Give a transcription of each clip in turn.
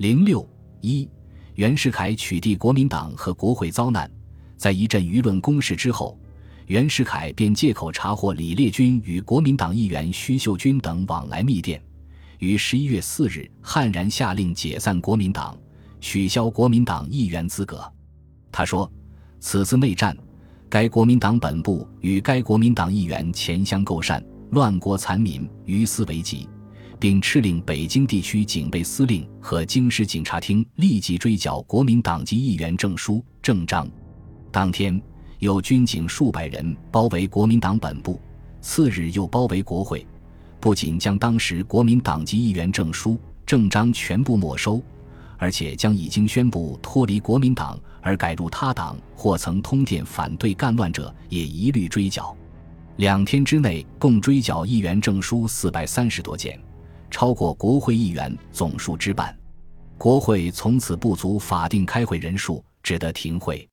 零六一，袁世凯取缔国民党和国会遭难，在一阵舆论攻势之后，袁世凯便借口查获李烈钧与国民党议员徐秀君等往来密电，于十一月四日悍然下令解散国民党，取消国民党议员资格。他说：“此次内战，该国民党本部与该国民党议员前相构善，乱国残民，于斯为急。”并敕令北京地区警备司令和京师警察厅立即追缴国民党籍议员证书、证章。当天，有军警数百人包围国民党本部，次日又包围国会，不仅将当时国民党籍议员证书、证章全部没收，而且将已经宣布脱离国民党而改入他党或曾通电反对干乱者也一律追缴。两天之内，共追缴议员证书四百三十多件。超过国会议员总数之半，国会从此不足法定开会人数，只得停会。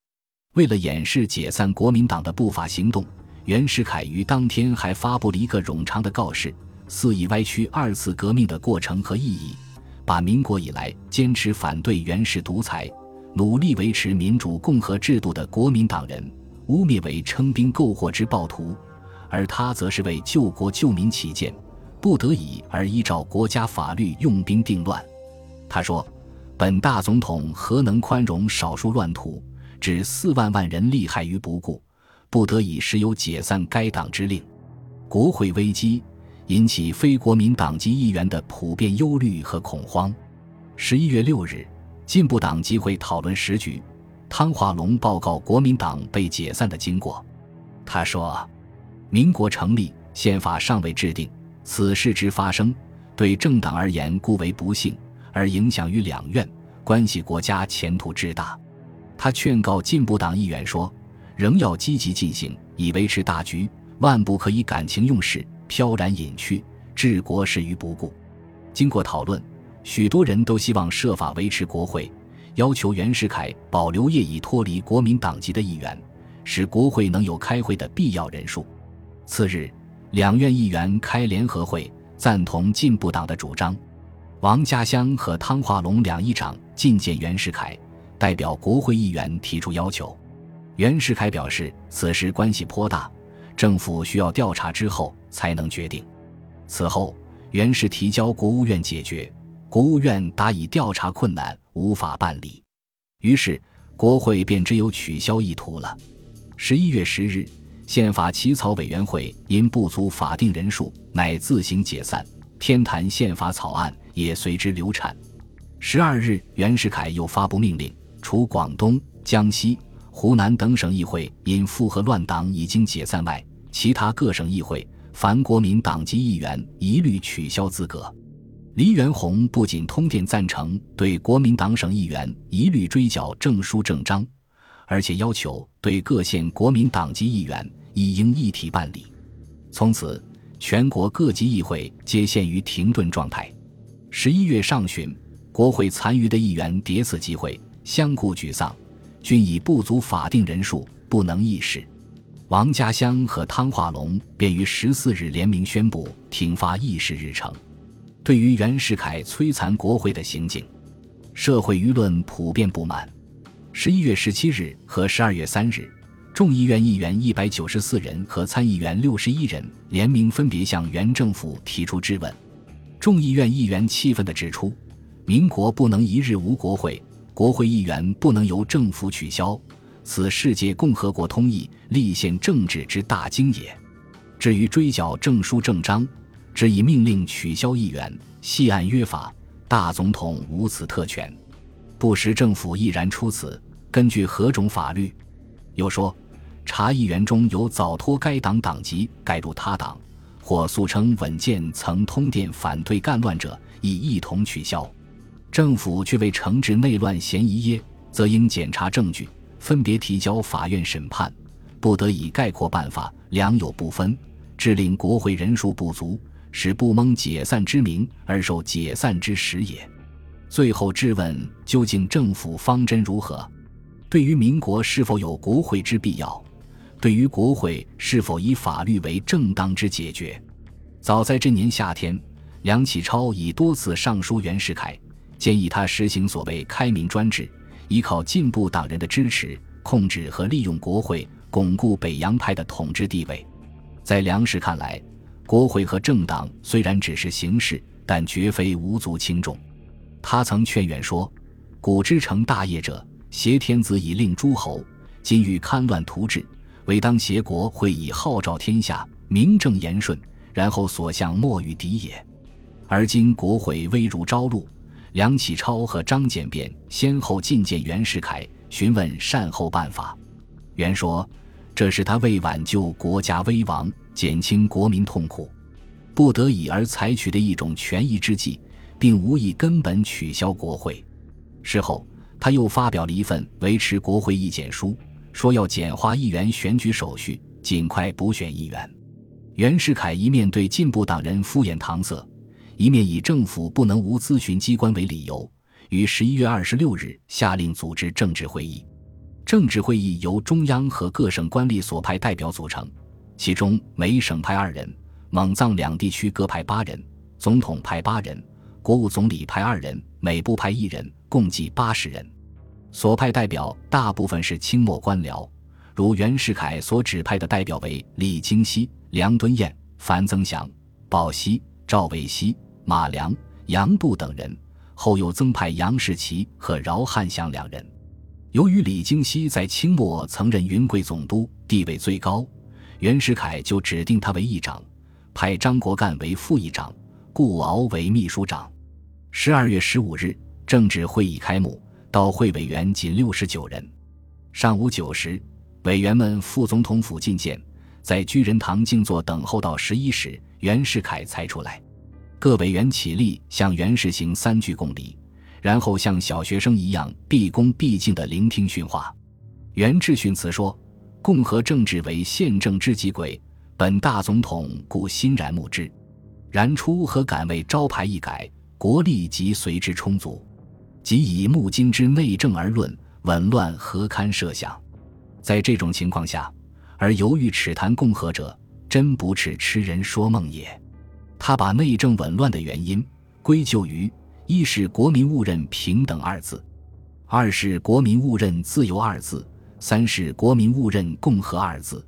为了掩饰解散国民党的不法行动，袁世凯于当天还发布了一个冗长的告示，肆意歪曲二次革命的过程和意义，把民国以来坚持反对袁氏独裁、努力维持民主共和制度的国民党人污蔑为称兵购货之暴徒，而他则是为救国救民起见。不得已而依照国家法律用兵定乱，他说：“本大总统何能宽容少数乱徒，置四万万人利害于不顾？不得已时有解散该党之令。”国会危机引起非国民党籍议员的普遍忧虑和恐慌。十一月六日，进步党集会讨论时局，汤化龙报告国民党被解散的经过。他说：“民国成立，宪法尚未制定。”此事之发生，对政党而言固为不幸，而影响于两院，关系国家前途之大。他劝告进步党议员说：“仍要积极进行，以维持大局，万不可以感情用事，飘然隐去，置国事于不顾。”经过讨论，许多人都希望设法维持国会，要求袁世凯保留业已脱离国民党籍的议员，使国会能有开会的必要人数。次日。两院议员开联合会，赞同进步党的主张。王家乡和汤化龙两议长觐见袁世凯，代表国会议员提出要求。袁世凯表示，此事关系颇大，政府需要调查之后才能决定。此后，袁氏提交国务院解决，国务院答以调查困难，无法办理。于是，国会便只有取消意图了。十一月十日。宪法起草委员会因不足法定人数，乃自行解散。天坛宪法草案也随之流产。十二日，袁世凯又发布命令，除广东、江西、湖南等省议会因附和乱党已经解散外，其他各省议会凡国民党籍议员一律取消资格。黎元洪不仅通电赞成对国民党省议员一律追缴证书证章。而且要求对各县国民党籍议员一应一体办理。从此，全国各级议会皆陷于停顿状态。十一月上旬，国会残余的议员迭次集会，相顾沮丧，均已不足法定人数，不能议事。王家乡和汤化龙便于十四日联名宣布停发议事日程。对于袁世凯摧残国会的行径，社会舆论普遍不满。十一月十七日和十二月三日，众议院议员一百九十四人和参议员六十一人联名分别向原政府提出质问。众议院议员气愤地指出：“民国不能一日无国会，国会议员不能由政府取消，此世界共和国通议立宪政治之大经也。至于追缴证书证章，只以命令取消议员，系按约法，大总统无此特权。不时政府毅然出此。”根据何种法律？又说，查议员中有早脱该党党籍改入他党，或素称稳健曾通电反对干乱者，亦一同取消。政府却为惩治内乱嫌疑耶，则应检查证据，分别提交法院审判，不得以概括办法，良莠不分，致令国会人数不足，使不蒙解散之名而受解散之实也。最后质问：究竟政府方针如何？对于民国是否有国会之必要，对于国会是否以法律为正当之解决，早在这年夏天，梁启超已多次上书袁世凯，建议他实行所谓开明专制，依靠进步党人的支持，控制和利用国会，巩固北洋派的统治地位。在梁实看来，国会和政党虽然只是形式，但绝非无足轻重。他曾劝袁说：“古之成大业者，挟天子以令诸侯；今欲戡乱图治，唯当挟国会以号召天下，名正言顺，然后所向莫与敌也。而今国会危如朝露。”梁启超和张简便先后觐见袁世凯，询问善后办法。袁说：“这是他为挽救国家危亡，减轻国民痛苦，不得已而采取的一种权宜之计，并无意根本取消国会。”事后，他又发表了一份维持国会意见书，说要简化议员选举手续，尽快补选议员。袁世凯一面对进步党人敷衍搪塞。一面以政府不能无咨询机关为理由，于十一月二十六日下令组织政治会议。政治会议由中央和各省官吏所派代表组成，其中每省派二人，蒙藏两地区各派八人，总统派八人，国务总理派二人，每部派一人，共计八十人。所派代表大部分是清末官僚，如袁世凯所指派的代表为李京熙、梁敦彦、樊增祥、鲍熙、赵维熙。马良、杨度等人，后又增派杨士奇和饶汉祥两人。由于李经熙在清末曾任云贵总督，地位最高，袁世凯就指定他为议长，派张国干为副议长，顾敖为秘书长。十二月十五日，政治会议开幕，到会委员仅六十九人。上午九时，委员们赴总统府觐见，在居仁堂静坐等候到十一时，袁世凯才出来。各委员起立，向袁世行三鞠躬礼，然后像小学生一样毕恭毕敬地聆听训话。袁志训词说：“共和政治为宪政之极轨，本大总统故欣然目之。然初和敢为招牌一改，国力即随之充足。即以目今之内政而论，紊乱何堪设想？在这种情况下，而犹豫耻谈共和者，真不是痴人说梦也。”他把内政紊乱的原因归咎于：一是国民误认平等二字，二是国民误认自由二字，三是国民误认共和二字。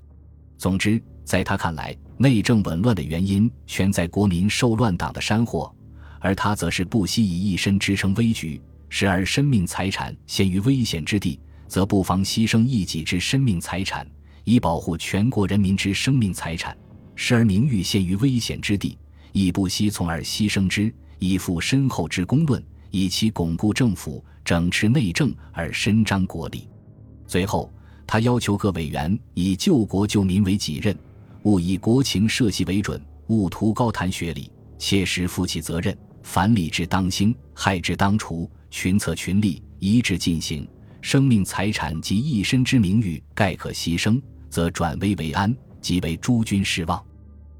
总之，在他看来，内政紊乱的原因全在国民受乱党的山祸，而他则是不惜以一身支撑危局，时而生命财产陷于危险之地，则不妨牺牲一己之生命财产，以保护全国人民之生命财产；时而名誉陷于危险之地。亦不惜从而牺牲之，以负深厚之公论，以其巩固政府、整治内政而伸张国力。最后，他要求各委员以救国救民为己任，勿以国情社稷为准，勿图高谈学理，切实负起责任。凡理之当兴，害之当除，群策群力，一致进行。生命财产及一身之名誉，概可牺牲，则转危为安，即为诸君失望。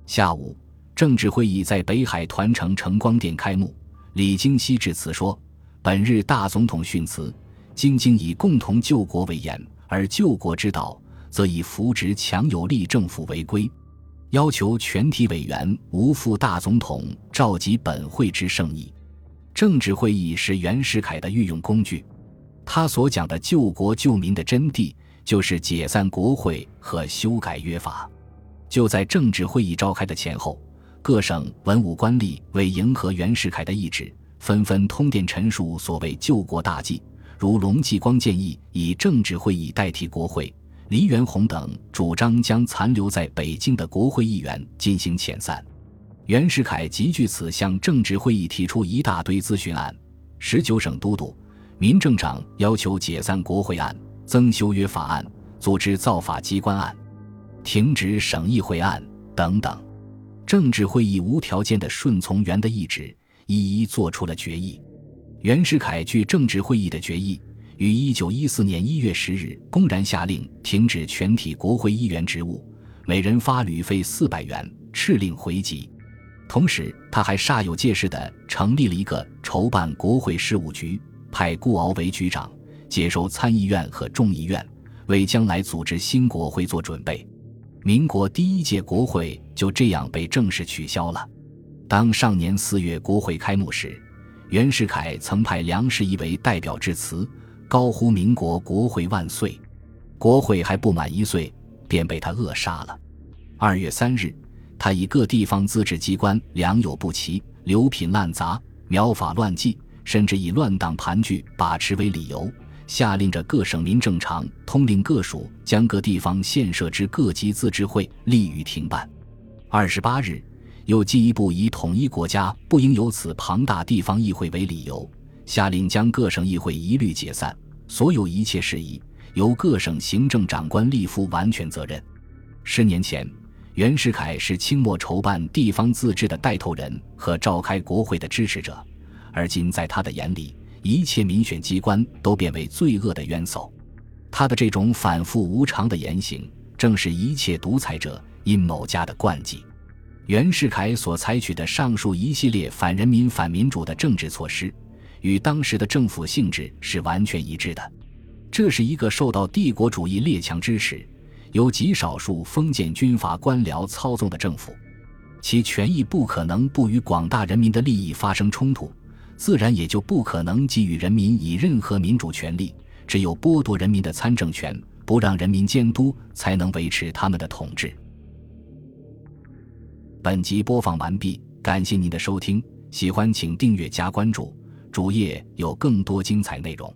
下午。政治会议在北海团城城光殿开幕。李经羲致辞说：“本日大总统训词，京京以共同救国为言，而救国之道，则以扶植强有力政府为归。要求全体委员无负大总统召集本会之圣意。政治会议是袁世凯的御用工具。他所讲的救国救民的真谛，就是解散国会和修改约法。就在政治会议召开的前后。”各省文武官吏为迎合袁世凯的意志，纷纷通电陈述所谓救国大计。如龙继光建议以政治会议代替国会，黎元洪等主张将残留在北京的国会议员进行遣散。袁世凯即据此向政治会议提出一大堆咨询案：十九省都督、民政长要求解散国会案、增修约法案、组织造法机关案、停止省议会案等等。政治会议无条件地顺从袁的意志，一一做出了决议。袁世凯据政治会议的决议，于一九一四年一月十日公然下令停止全体国会议员职务，每人发旅费四百元，敕令回籍。同时，他还煞有介事地成立了一个筹办国会事务局，派顾敖为局长，接收参议院和众议院，为将来组织新国会做准备。民国第一届国会就这样被正式取消了。当上年四月国会开幕时，袁世凯曾派梁士仪为代表致辞，高呼“民国国会万岁”，国会还不满一岁，便被他扼杀了。二月三日，他以各地方自治机关良莠不齐、流品滥杂、苗法乱纪，甚至以乱党盘踞把持为理由。下令着各省民政常，通令各署将各地方县设之各级自治会立于停办。二十八日，又进一步以统一国家不应有此庞大地方议会为理由，下令将各省议会一律解散，所有一切事宜由各省行政长官立负完全责任。十年前，袁世凯是清末筹办地方自治的带头人和召开国会的支持者，而今在他的眼里。一切民选机关都变为罪恶的冤首，他的这种反复无常的言行，正是一切独裁者阴谋家的惯技。袁世凯所采取的上述一系列反人民、反民主的政治措施，与当时的政府性质是完全一致的。这是一个受到帝国主义列强支持、由极少数封建军阀官僚操纵的政府，其权益不可能不与广大人民的利益发生冲突。自然也就不可能给予人民以任何民主权利，只有剥夺人民的参政权，不让人民监督，才能维持他们的统治。本集播放完毕，感谢您的收听，喜欢请订阅加关注，主页有更多精彩内容。